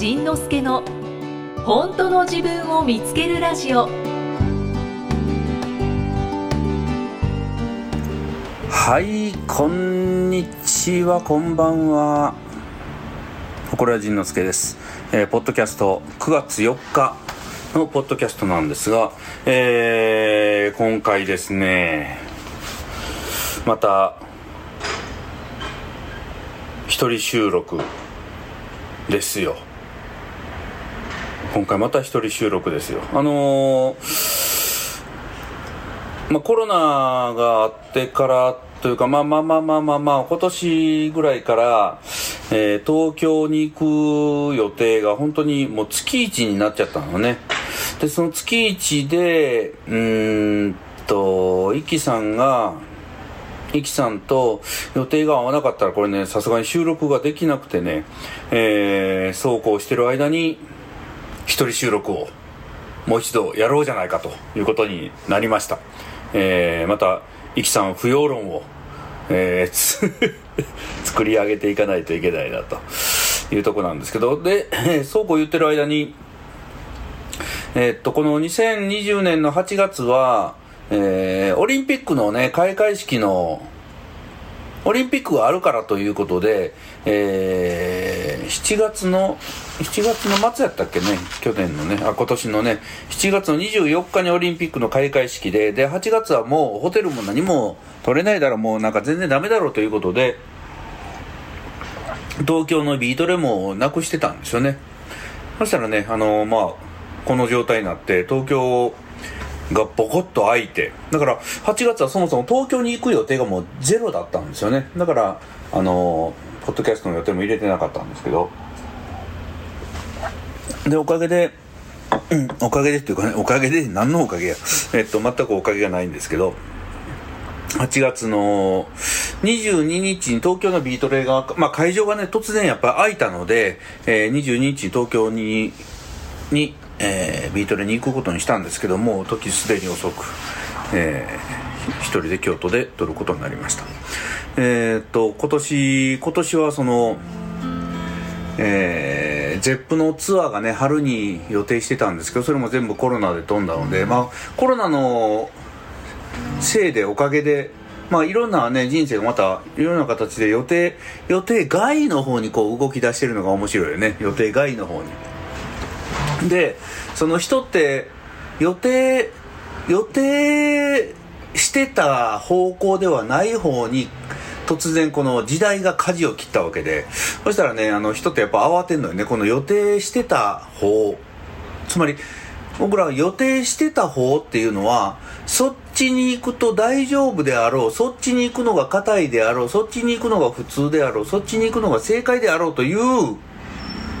仁之助の本当の自分を見つけるラジオ。はいこんにちはこんばんは。これは仁之助です、えーポッドキャスト9月4日のポッドキャストなんですが、えー今回ですねまた一人収録ですよ。今回また一人収録ですよあのーまあ、コロナがあってからというか、まあまあまあまあまあまあ、今年ぐらいから、えー東京に行く予定が本当にもう月一になっちゃったのね。で、その月一で、うーんと、イキさんが、イキさんと予定が合わなかったらこれね、さすがに収録ができなくてね、えー、そうこうしてる間に、一人収録をもう一度やろうじゃないかということになりました。えー、また、イキさん不要論を、えーつ 作り上げていかないといけないなというとこなんですけど、で、そうこう言ってる間に、えーっと、この2020年の8月は、えーオリンピックのね、開会式のオリンピックがあるからということで、えー7月の、7月の末やったっけね、去年のね、あ、今年のね、7月の24日にオリンピックの開会式で、で、8月はもうホテルも何も取れないだろう、もうなんか全然ダメだろうということで、東京のビートレもなくしてたんですよね。そしたらね、あのまあ、この状態になって、東京がボコッと開いて、だから8月はそもそも東京に行く予定がもうゼロだったんですよね。だから、あのポッドキャストの予定も入れてなかったんですけど、で、おかげで、うん、おかげでっていうかね、おかげで、何のおかげや。えっと、全くおかげがないんですけど、8月の22日に東京のビートレが、まあ会場がね、突然やっぱ開いたので、えー22日に東京に、に、えービートレに行くことにしたんですけども、時すでに遅く、えー一人で京都で撮ることになりました。えーっと、今年、今年はその、えー、ゼップのツアーがね春に予定してたんですけどそれも全部コロナで飛んだので、まあ、コロナのせいでおかげで、まあ、いろんなね人生がまたいろんな形で予定予定外の方にこう動き出してるのが面白いよね。予定外の方に。でその人って予定予定してた方向ではない方に突然この時代が舵を切ったわけでそしたらねあの人ってやっぱ慌てんのよね。この予定してた方。つまり僕らが予定してた方っていうのはそっちに行くと大丈夫であろうそっちに行くのが硬いであろうそっちに行くのが普通であろうそっちに行くのが正解であろうという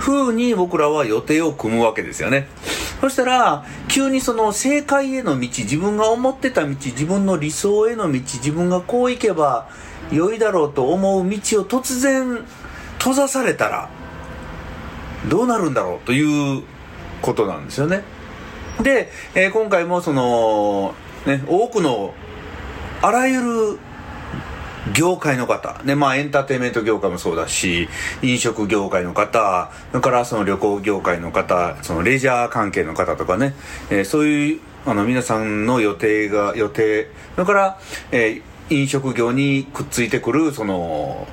風に僕らは予定を組むわけですよね。そしたら急にその正解への道自分が思ってた道自分の理想への道自分がこう行けば良いだろうと思う道を突然閉ざされたらどうなるんだろうということなんですよね。で、えー今回もその、ね、多くのあらゆる業界の方、ね、まあエンターテインメント業界もそうだし、飲食業界の方、それからその旅行業界の方、そのレジャー関係の方とかね、えーそういう、あの皆さんの予定が、予定、それから、えー飲食業にくっついてくる、その、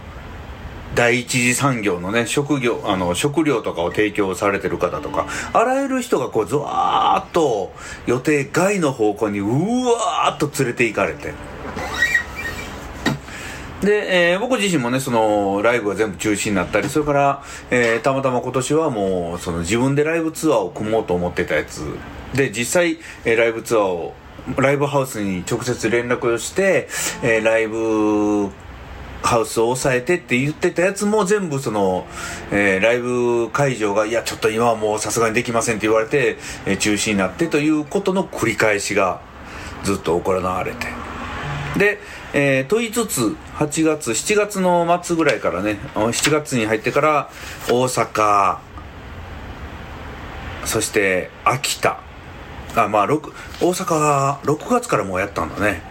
第一次産業のね、食業、あの、食料とかを提供されてる方とか、あらゆる人がこう、ずわーっと予定外の方向にうわーっと連れて行かれて、で、えー僕自身もね、その、ライブが全部中止になったり、それから、えーたまたま今年はもう、その自分でライブツアーを組もうと思ってたやつ、で、実際、えーライブツアーを、ライブハウスに直接連絡をして、えーライブハウスを抑えてって言ってたやつも全部その、えーライブ会場が、いや、ちょっと今はもうさすがにできませんって言われて、えー中止になってということの繰り返しがずっと行われて。で、えー、と言いつつ、8月、7月の末ぐらいからね、7月に入ってから、大阪、そして秋田、あ、まあ、六大阪は6月からもうやったんだね。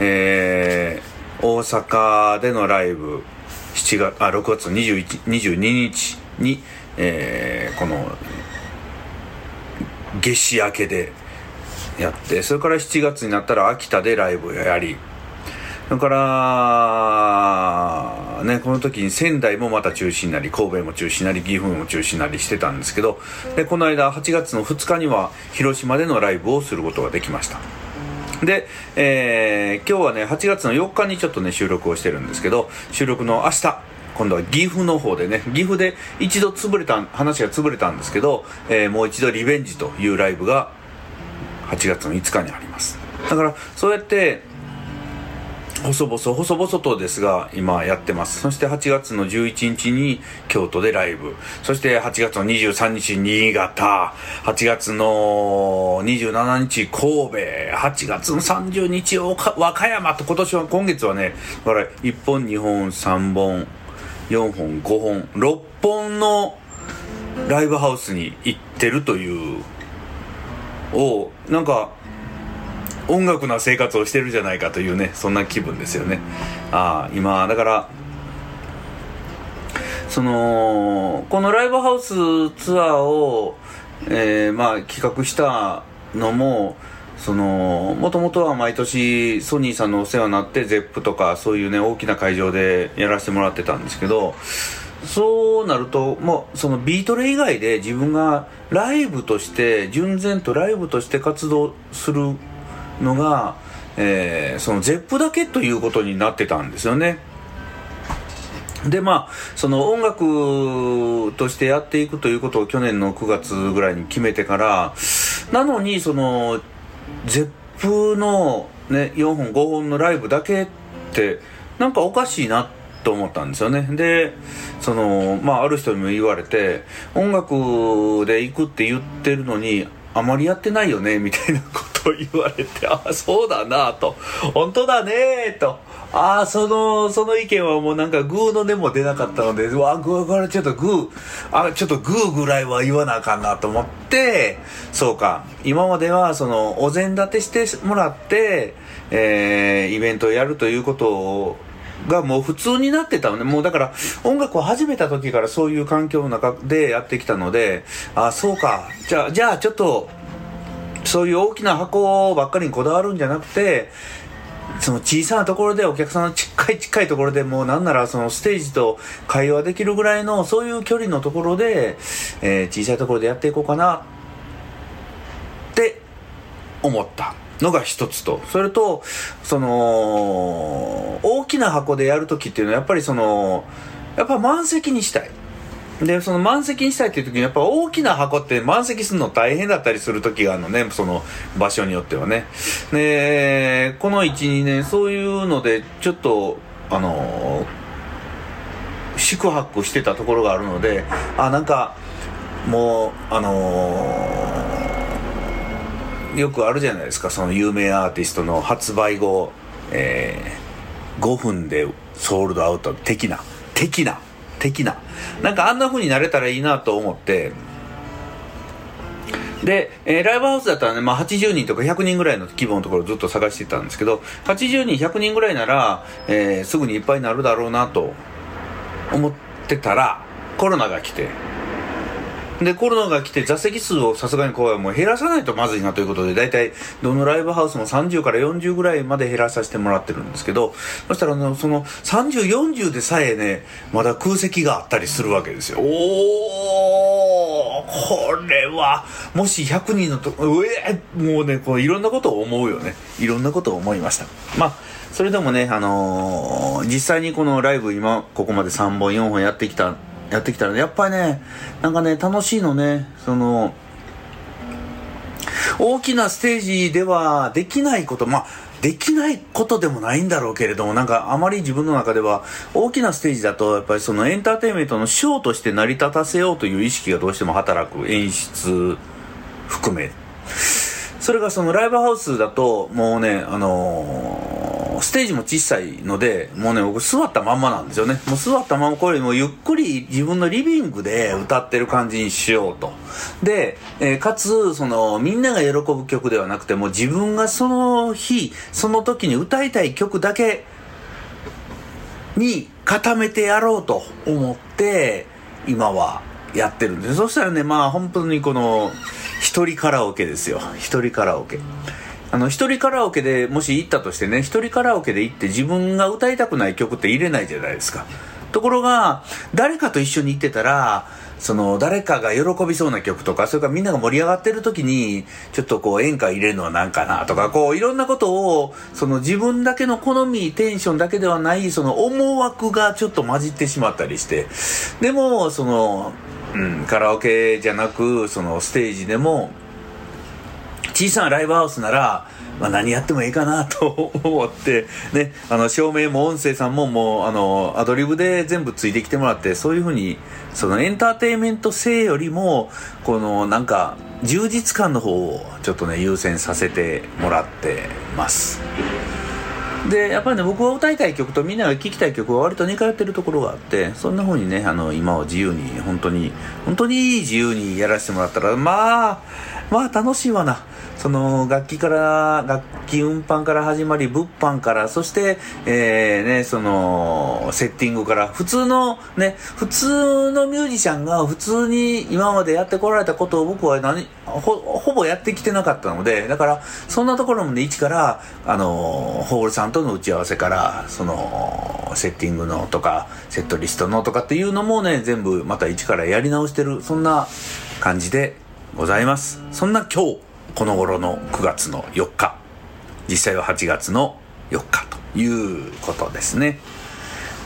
えー、大阪でのライブ、7月、あ、6月21 22日に、えー、この夏至明けでやってそれから7月になったら秋田でライブをやりそれからねこの時に仙台もまた中止になり神戸も中止になり岐阜も中止になりしてたんですけどでこの間8月の2日には広島でのライブをすることができました。で、えー、今日はね8月の4日にちょっとね収録をしてるんですけど収録の明日今度は岐阜の方でね岐阜で一度潰れた話が潰れたんですけど、えー、もう一度リベンジというライブが8月の5日にあります。だからそうやって細々細々とですが今やってます。そして8月の11日に京都でライブ。そして8月の23日新潟。8月の27日神戸。8月の30日和歌山。と今年は今月はねだから1本2本3本4本5本6本のライブハウスに行ってるという。をなんか音楽な生活をしてるじゃないかというねそんな気分ですよね。ああ今だからそのこのライブハウスツアーを、えー、まあ企画したのもそのもともとは毎年ソニーさんのお世話になって ZEP とかそういうね大きな会場でやらせてもらってたんですけどそうなるともうそのビートレ以外で自分がライブとして純然とライブとして活動するのが、えー、その ZEP だけということになってたんですよね。でまあその音楽としてやっていくということを去年の9月ぐらいに決めてからなのにその ZEP の、ね、4本5本のライブだけってなんかおかしいなと思ったんですよねでそのまあある人にも言われて音楽で行くって言ってるのにあまりやってないよねみたいなこと言われてああそうだなと本当だねとああそのその意見はもうなんかグーの根も出なかったのでうわグーからちょっとグーあちょっとグーぐらいは言わなあかんなと思ってそうか今まではそのお膳立てしてもらって、えー、イベントをやるということをがもう普通になってたのね。もうだから音楽を始めた時からそういう環境の中でやってきたので、あ、そうか。じゃあ、じゃあちょっと、そういう大きな箱ばっかりにこだわるんじゃなくて、その小さなところでお客さんの近い近いところでもうなんならそのステージと会話できるぐらいのそういう距離のところで、えー、小さいところでやっていこうかなって思った。のが一つと、それと、その、大きな箱でやるときっていうのはやっぱりその、やっぱ満席にしたい。で、その満席にしたいっていう時にやっぱ大きな箱って満席するの大変だったりする時があるのね、その場所によってはね。で、この1、2年そういうのでちょっと、あの、宿泊してたところがあるので、あ、なんか、もう、あのーよくあるじゃないですかその有名アーティストの発売後、えー、5分でソールドアウト的な的な的な。なんかあんな風になれたらいいなと思って。で、えー、ライブハウスだったらね、まあ、80人とか100人ぐらいの規模のところをずっと探してたんですけど80人100人ぐらいなら、えー、すぐにいっぱいになるだろうなと思ってたらコロナが来て。で、コロナが来て座席数をさすがにこうもう減らさないとまずいなということで、大体どのライブハウスも30から40ぐらいまで減らさせてもらってるんですけど、そしたらのその30、40でさえね、まだ空席があったりするわけですよ。おー、これは、もし100人のと、うえもうね、こういろんなことを思うよね。いろんなことを思いました。まあ、それでもね、あのー、実際にこのライブ今、ここまで3本、4本やってきたやってきたらね、やっぱりね、なんかね、楽しいのね、その、大きなステージではできないこと、まあ、できないことでもないんだろうけれども、なんかあまり自分の中では大きなステージだと、やっぱりそのエンターテインメントのショーとして成り立たせようという意識がどうしても働く。演出含め。それがそのライブハウスだと、もうね、あのーステージも小さいので、もうね、僕座ったまんまなんですよね。もう座ったまま、これもゆっくり自分のリビングで歌ってる感じにしようと。で、えー、かつ、その、みんなが喜ぶ曲ではなくて、もう自分がその日、その時に歌いたい曲だけに固めてやろうと思って、今はやってるんでそしたらねまあ本当にこの一人カラオケですよ。一人カラオケ。あの一人カラオケでもし行ったとしてね一人カラオケで行って自分が歌いたくない曲って入れないじゃないですか。ところが誰かと一緒に行ってたらその誰かが喜びそうな曲とかそれからみんなが盛り上がってる時にちょっとこう演歌入れるのは何かなとかこういろんなことをその自分だけの好みテンションだけではないその思惑がちょっと混じってしまったりして。でもその、うん、カラオケじゃなくそのステージでも小さなライブハウスならまあ、何やってもいいかなと 思って、ね、あの照明も音声さんももうあのアドリブで全部ついてきてもらってそういうふうにそのエンターテインメント性よりもこのなんか充実感の方をちょっとね優先させてもらってます。でやっぱりね僕は歌いたい曲とみんなが聴きたい曲は割と似通ってるところがあってそんな風にねあの今を自由に本当に本当に自由にやらせてもらったらまあまあ楽しいわな。その楽器から楽器運搬から始まり物販からそして、えー、ねそのセッティングから普通のね普通のミュージシャンが普通に今までやってこられたことを僕は何ほほぼやってきてなかったのでだからそんなところもね一からあのホールさんとの打ち合わせからそのセッティングのとかセットリストのとかっていうのもね全部また一からやり直してるそんな感じでございます。そんな今日。この頃の9月の4日実際は8月の4日ということですね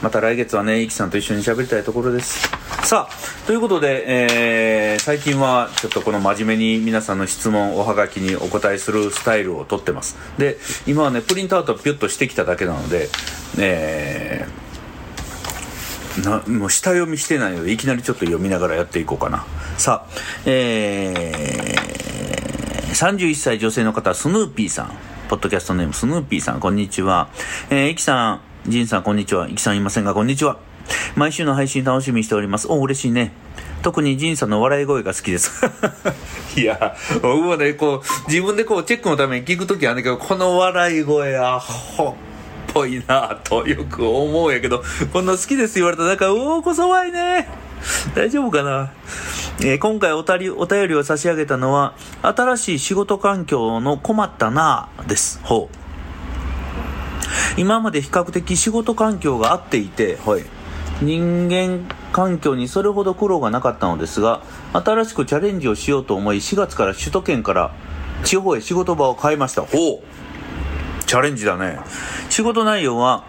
また来月はね、イキさんと一緒に喋りたいところです。さあ、ということで、えー、最近はちょっとこの真面目に皆さんの質問、おはがきにお答えするスタイルをとってます。で、今はね、プリントアウトピュッとしてきただけなので、えー、なもう下読みしてないのでいきなりちょっと読みながらやっていこうかなさあえー、31歳女性の方スヌーピーさん。ポッドキャストネームスヌーピーさん。こんにちは。えー、イキさん。ジンさんこんにちは。イキさんいませんがこんにちは。毎週の配信楽しみにしております。お嬉しいね。特にジンさんの笑い声が好きです。いや僕もねこう自分でこうチェックのために聞くときはあるけどこの笑い声あほっぽいなとよく思うんやけどこんな好きです言われたらなんかうおーこそわいね。大丈夫かな、えー、今回おたりお便りを差し上げたのは、新しい仕事環境の困ったなです。ほう。今まで比較的仕事環境が合っていて、はい。人間環境にそれほど苦労がなかったのですが、新しくチャレンジをしようと思い、4月から首都圏から地方へ仕事場を変えました。ほう。チャレンジだね。仕事内容は、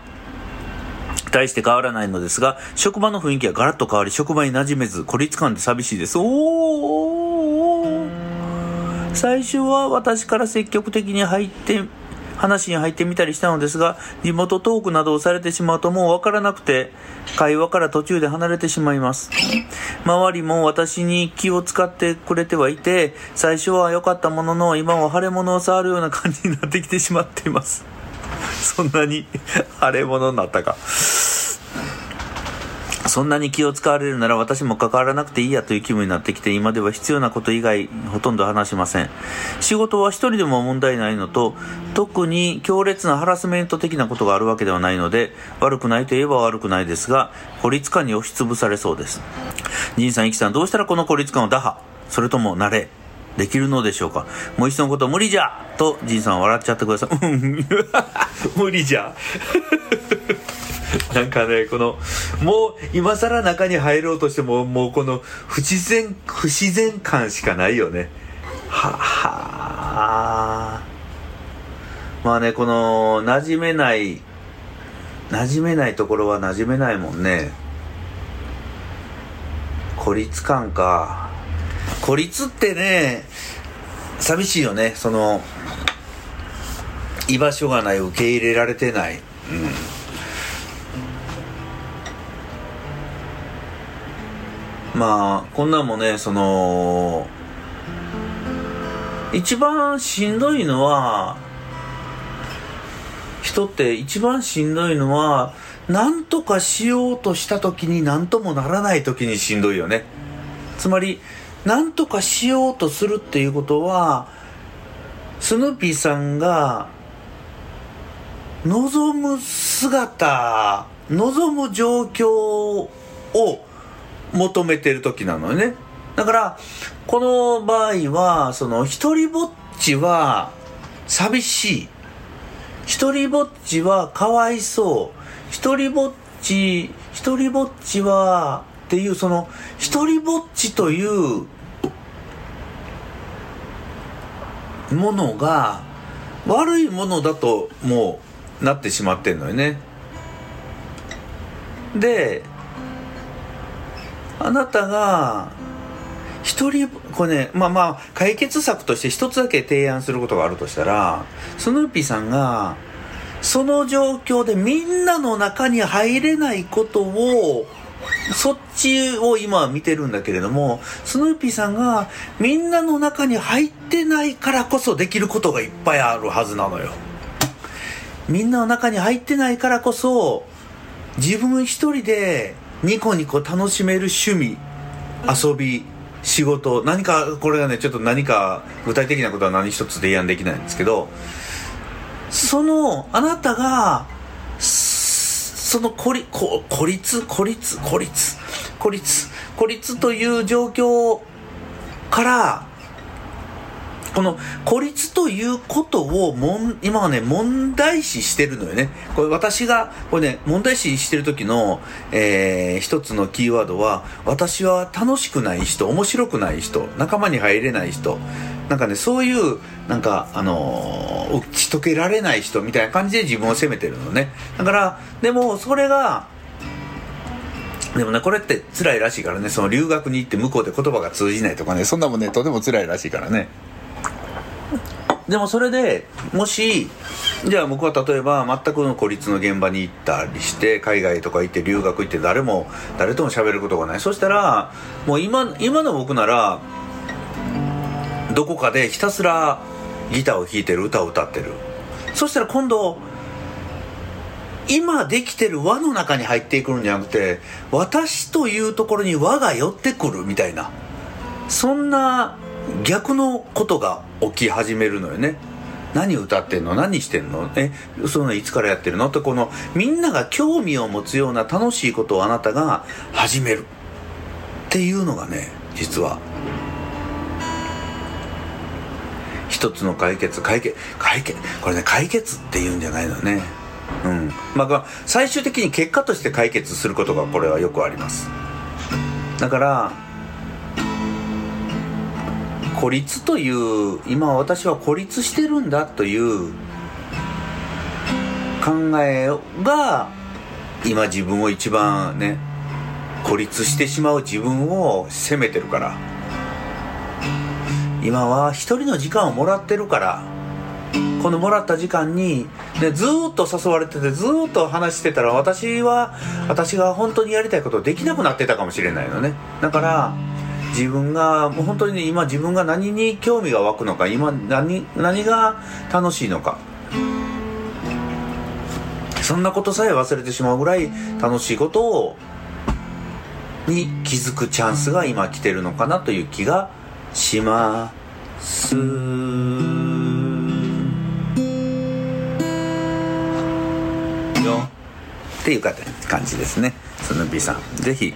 大して変わらないのですが、職場の雰囲気がガラッと変わり、職場に馴染めず、孤立感で寂しいです。おー最初は私から積極的に入って、話に入ってみたりしたのですが、地元トークなどをされてしまうともうわからなくて、会話から途中で離れてしまいます。周りも私に気を使ってくれてはいて、最初は良かったものの、今は腫れ物を触るような感じになってきてしまっています。そんなに腫れ物になったか。そんなに気を使われるなら私も関わらなくていいやという気分になってきて今では必要なこと以外ほとんど話しません。仕事は一人でも問題ないのと特に強烈なハラスメント的なことがあるわけではないので悪くないといえば悪くないですが孤立感に押しつぶされそうです。仁さん、イキさんどうしたらこの孤立感を打破？それとも慣れ？できるのでしょうか？もう一度のこと無理じゃと仁さん笑っちゃってください 無理じゃ なんかね、この、もう今更中に入ろうとしても、もうこの不自然、不自然感しかないよね。は、はまあね、この、馴染めない、馴染めないところは馴染めないもんね。孤立感か。孤立ってね、寂しいよね。その、居場所がない、受け入れられてない。うん。まあこんなんもねその一番しんどいのは人って一番しんどいのは何とかしようとした時に何ともならない時にしんどいよねつまり何とかしようとするっていうことはスヌーピーさんが望む姿望む状況を求めてる時なのよね。だからこの場合はその一人ぼっちは寂しい。一人ぼっちはかわいそう。一人ぼっち一人ぼっちはっていうその一人ぼっちというものが悪いものだともうなってしまってんのよね。であなたが一人これねまあまあ解決策として一つだけ提案することがあるとしたらスヌーピーさんがその状況でみんなの中に入れないことをそっちを今見てるんだけれどもスヌーピーさんがみんなの中に入ってないからこそできることがいっぱいあるはずなのよ。みんなの中に入ってないからこそ自分一人でニコニコ楽しめる趣味遊び仕事何かこれがねちょっと何か具体的なことは何一つ提案できないんですけどそのあなたがその孤立孤立？孤立？孤立？孤立？孤立という状況からこの孤立ということをもん今はね問題視してるのよね。これ私がこれね問題視してる時の、えー、一つのキーワードは私は楽しくない人面白くない人仲間に入れない人。なんかねそういうなんかあのー、打ち解けられない人みたいな感じで自分を責めてるのね。だからでもそれがでもね、これって辛いらしいからね、その留学に行って向こうで言葉が通じないとかね、そんなもんね、とても辛いらしいからね。でもそれでもしじゃあ僕は例えば全くの孤立の現場に行ったりして海外とか行って留学行って誰も誰とも喋ることがない。そしたらもう今今の僕ならどこかでひたすらギターを弾いてる歌を歌ってる。そしたら今度今できてる輪の中に入っていくんじゃなくて私というところに輪が寄ってくるみたいなそんな逆のことが起き始めるのよね。何歌ってんの？何してんの？えそのいつからやってるの？ってこのみんなが興味を持つような楽しいことをあなたが始める。っていうのがね実は一つの解決解決解決これね解決っていうんじゃないのね。うん。まあ最終的に結果として解決することがこれはよくあります。だから孤立という今私は孤立してるんだという考えが今自分を一番ね孤立してしまう自分を責めてるから。今は一人の時間をもらってるからこのもらった時間に、ね、ずっと誘われててずっと話してたら私は私が本当にやりたいことできなくなってたかもしれないのね。だから自分がもう本当に、ね、今自分が何に興味が湧くのか今何何が楽しいのか。そんなことさえ忘れてしまうぐらい楽しいことをに気づくチャンスが今来てるのかなという気がします。よ。っていう感じですね。スヌーピーさん。ぜひ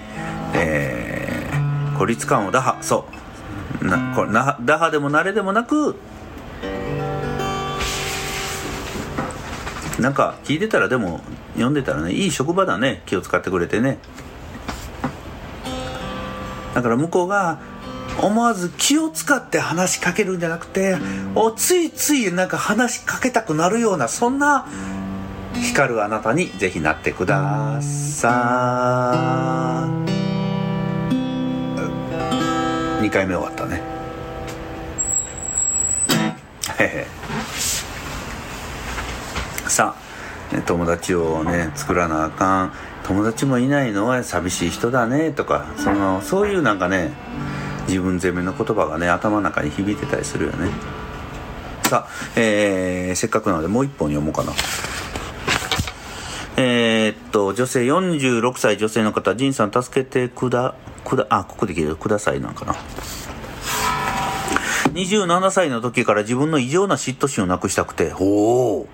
えー孤立感を打破。そう。なこれな打破でも慣れでもなくなんか聞いてたらでも読んでたらねいい職場だね。気を使ってくれてね。だから向こうが思わず気を使って話しかけるんじゃなくておついついなんか話しかけたくなるようなそんな光るあなたにぜひなってください。2回目終わったね。さあ友達をね作らなあかん。友達もいないの？は寂しい人だね？とかそのそういうなんかね自分攻めの言葉がね頭の中に響いてたりするよね。さあ、えー、せっかくなのでもう一本読もうかな。えー、っと女性46歳女性の方仁さん助けてくだくだあここで聞いてくださいなんかな。27歳の時から自分の異常な嫉妬心をなくしたくて、おお。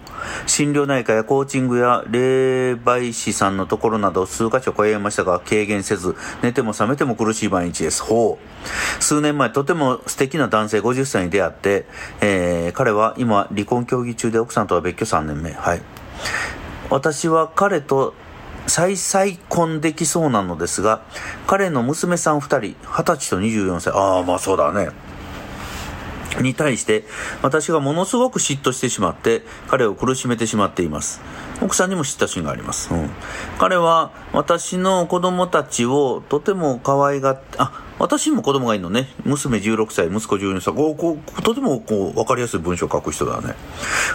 心療内科やコーチングや霊媒師さんのところなど数箇所通いましたが軽減せず、寝ても覚めても苦しい毎日です。ほう。数年前とても素敵な男性50歳に出会って、えー、彼は今離婚協議中で奥さんとは別居3年目。はい。私は彼と再々婚できそうなのですが、彼の娘さん2人、20歳と24歳、ああ、まあそうだね。に対して私がものすごく嫉妬してしまって彼を苦しめてしまっています。奥さんにも嫉妬心があります、うん、彼は私の子供たちをとても可愛がってあ私にも子供がいるのね。娘16歳息子12歳こうとてもこう分かりやすい文章を書く人だね。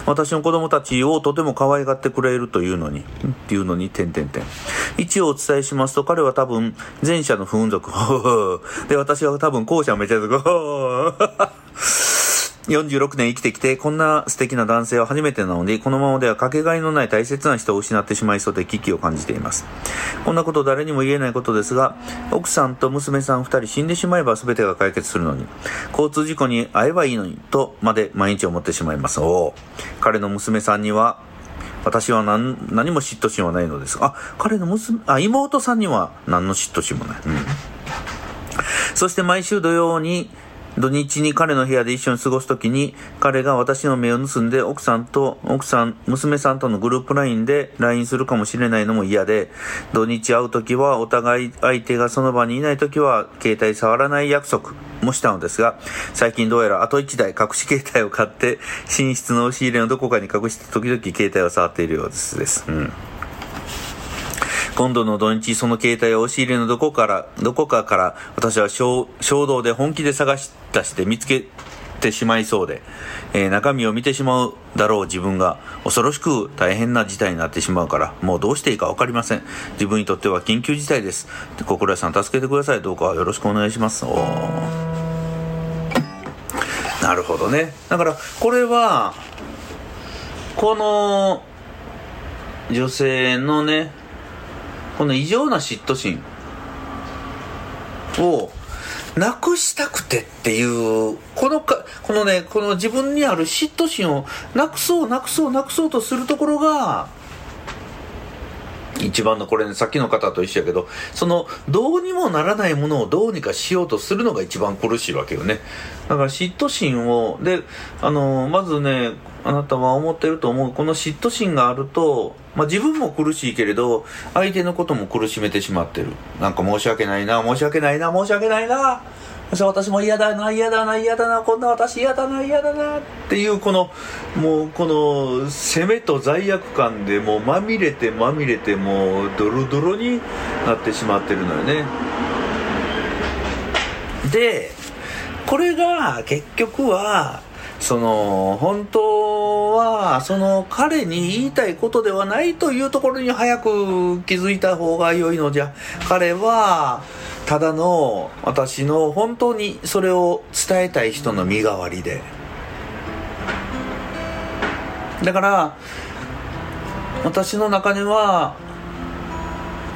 私の子供たちをとても可愛がってくれるというのにっていうのに点々点一応お伝えしますと彼は多分前者の不運族で私は多分後者めちゃくちゃ 46年生きてきて、こんな素敵な男性は初めてなので、このままではかけがえのない大切な人を失ってしまいそうで危機を感じています。こんなこと誰にも言えないことですが、奥さんと娘さん2人死んでしまえば全てが解決するのに、交通事故に遭えばいいのに、とまで毎日思ってしまいます。お彼の娘さんには、私は何何も嫉妬心はないのですが、あ、彼の娘、あ、妹さんには何の嫉妬心もない。うん。そして毎週土曜に、土日に彼の部屋で一緒に過ごすときに、彼が私の目を盗んで奥さんと、奥さん、娘さんとのグループ LINE で LINE するかもしれないのも嫌で、土日会うときはお互い相手がその場にいないときは携帯触らない約束もしたのですが、最近どうやらあと1台隠し携帯を買って、寝室の押し入れのどこかに隠して時々携帯を触っているようです。うん今度の土日、その携帯を押し入れのどこから、どこかから私は衝動で本気で探し出して見つけてしまいそうで、えー、中身を見てしまうだろう自分が恐ろしく大変な事態になってしまうから、もうどうしていいか分かりません。自分にとっては緊急事態です。で心屋さん助けてください。どうかよろしくお願いします。なるほどね。だから、これは、この、女性のね、この異常な嫉妬心をなくしたくてっていうこのかこのねこの自分にある嫉妬心をなくそうなくそうなくそうとするところが一番のこれねさっきの方と一緒やけどそのどうにもならないものをどうにかしようとするのが一番苦しいわけよね。だから嫉妬心をであのまずねあなたは思ってると思う。この嫉妬心があると、まあ、自分も苦しいけれど相手のことも苦しめてしまってる。なんか申し訳ないな申し訳ないな申し訳ないな。私も嫌だな嫌だな嫌だなこんな私嫌だな嫌だなっていうこのもうこの責めと罪悪感でもうまみれてまみれてもうドロドロになってしまってるのよね。でこれが結局はその本当はその彼に言いたいことではないというところに早く気づいた方が良いのじゃ。彼はただの私の本当にそれを伝えたい人の身代わりで。だから私の中では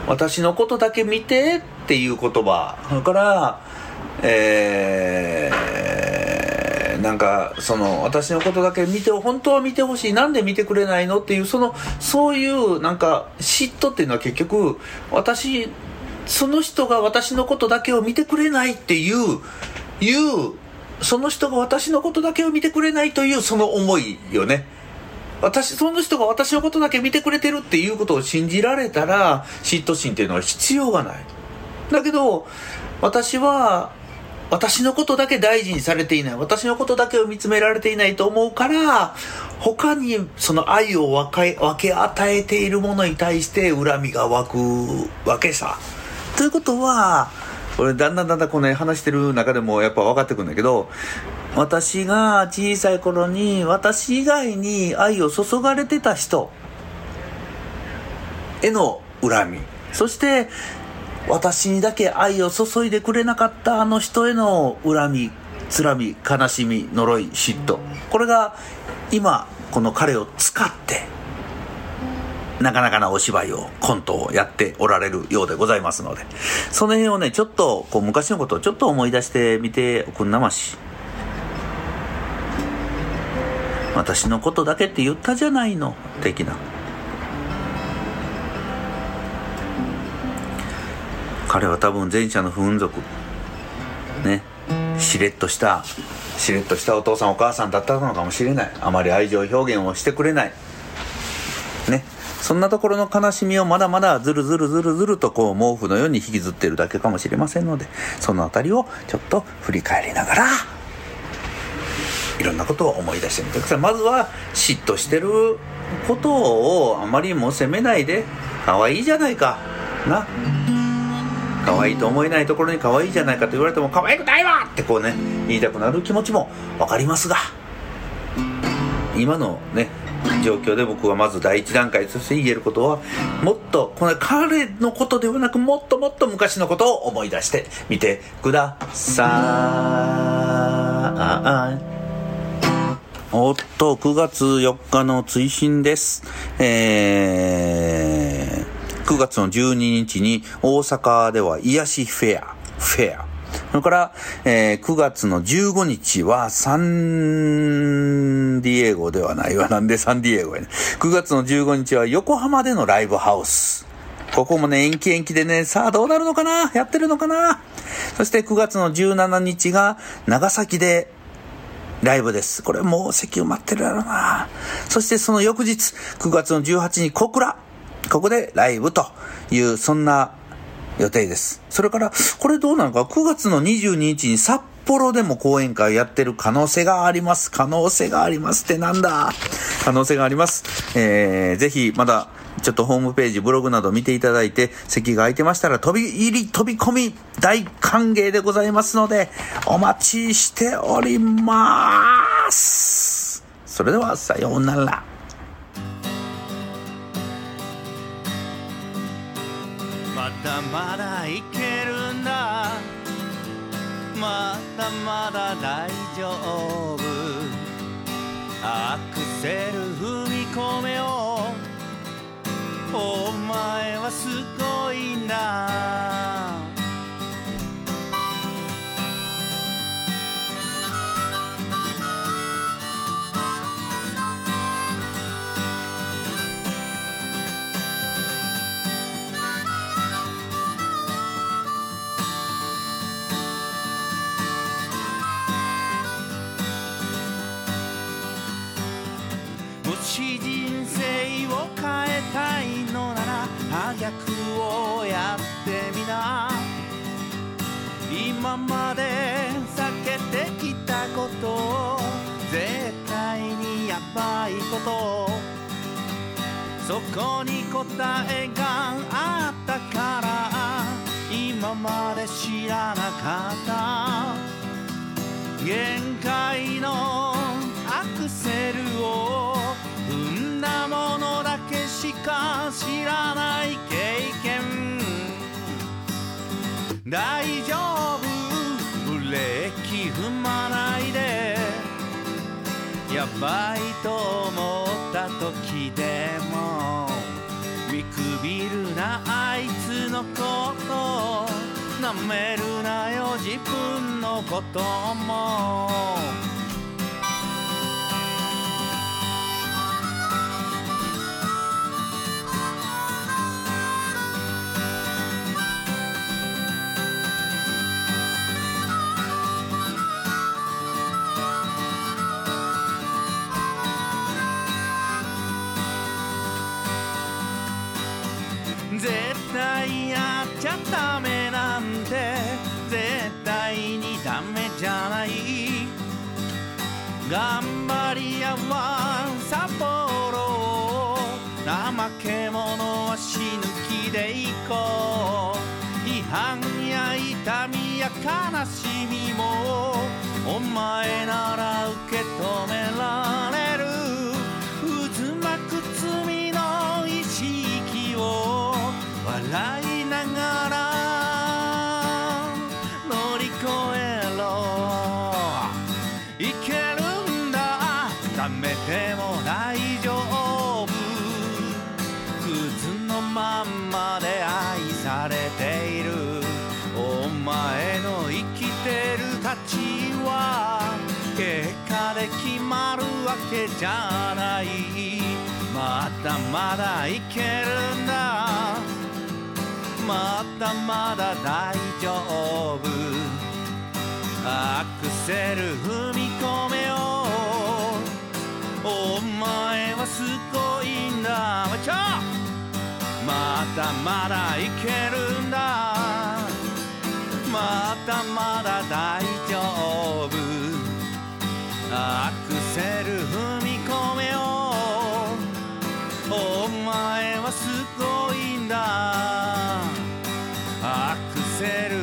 私のことだけ見てっていう言葉。だからえー、なんかその私のことだけ見て本当は見てほしいなんで見てくれないのっていうそのそういうなんか嫉妬っていうのは結局私その人が私のことだけを見てくれないっていう、いう、その人が私のことだけを見てくれないというその思いよね。私、その人が私のことだけ見てくれてるっていうことを信じられたら、嫉妬心っていうのは必要がない。だけど、私は、私のことだけ大事にされていない。私のことだけを見つめられていないと思うから、他にその愛を分け分け与えているものに対して恨みが湧くわけさ。ということは、これだんだんだんだんこの、ね、話してる中でもやっぱ分かってくるんだけど、私が小さい頃に私以外に愛を注がれてた人への恨み。そして、私にだけ愛を注いでくれなかったあの人への恨み、つらみ、悲しみ、呪い、嫉妬。これが今、この彼を使って、なかなかなお芝居を、コントをやっておられるようでございますので、その辺をね、ちょっと、こう、昔のことをちょっと思い出してみておくんなまし。私のことだけって言ったじゃないの的な彼は多分前者の不運族。ね。しれっとしたしれっとしたお父さんお母さんだったのかもしれない。あまり愛情表現をしてくれない。ね。そんなところの悲しみをまだまだずるずるずるずるとこう毛布のように引きずってるだけかもしれませんのでその辺りをちょっと振り返りながらいろんなことを思い出してみてください。まずは嫉妬してることをあまりも責めないで可愛いじゃないか。な。可愛いと思えないところに可愛いじゃないかと言われても可愛くないわってこうね言いたくなる気持ちも分かりますが今のね状況で僕はまず第一段階として言えることはもっとこの彼のことではなくもっともっと昔のことを思い出してみてください。おっと、9月4日の追伸です。えー、9月の12日に大阪では癒しフェア、フェア。それから、えー、9月の15日はサンディエゴではないわ。なんでサンディエゴやね。9月の15日は横浜でのライブハウス。ここもね、延期延期でね、さあどうなるのかな？やってるのかな？そして9月の17日が長崎でライブです。これもう席埋まってるやろうな。そしてその翌日、9月の18日に小倉。ここでライブという、そんな予定です。それから、これどうなのか、9月の22日に札幌でも講演会やってる可能性があります。可能性がありますってなんだ？可能性があります。えー、ぜひ、まだ、ちょっとホームページ、ブログなど見ていただいて、席が空いてましたら、飛び入り、飛び込み、大歓迎でございますので、お待ちしております。それでは、さようなら。まだまだ大丈夫。アクセル踏み込めよ。うお前はすごいな。も人生を変えたいのなら真逆をやってみな。今まで避けてきたことを絶対にやばいこと。そこに答えがあったから今まで知らなかった。限界のアクセルをしか知らない経験。大丈夫ブレーキ踏まないで。やばいと思った時でも見くびるなあいつのことなめるなよ自分のことも。頑張り屋は札幌怠け者は死ぬ気で行こう。批判や痛みや悲しみもお前ならわけじゃない。まだまだいけるんだ。まだまだ大丈夫。アクセル踏み込めよ。お前はすごいんだ。ちょまだまだいけるんだ。まだまだ大丈夫。せる踏み込めよ。お前はすごいんだ。アクセル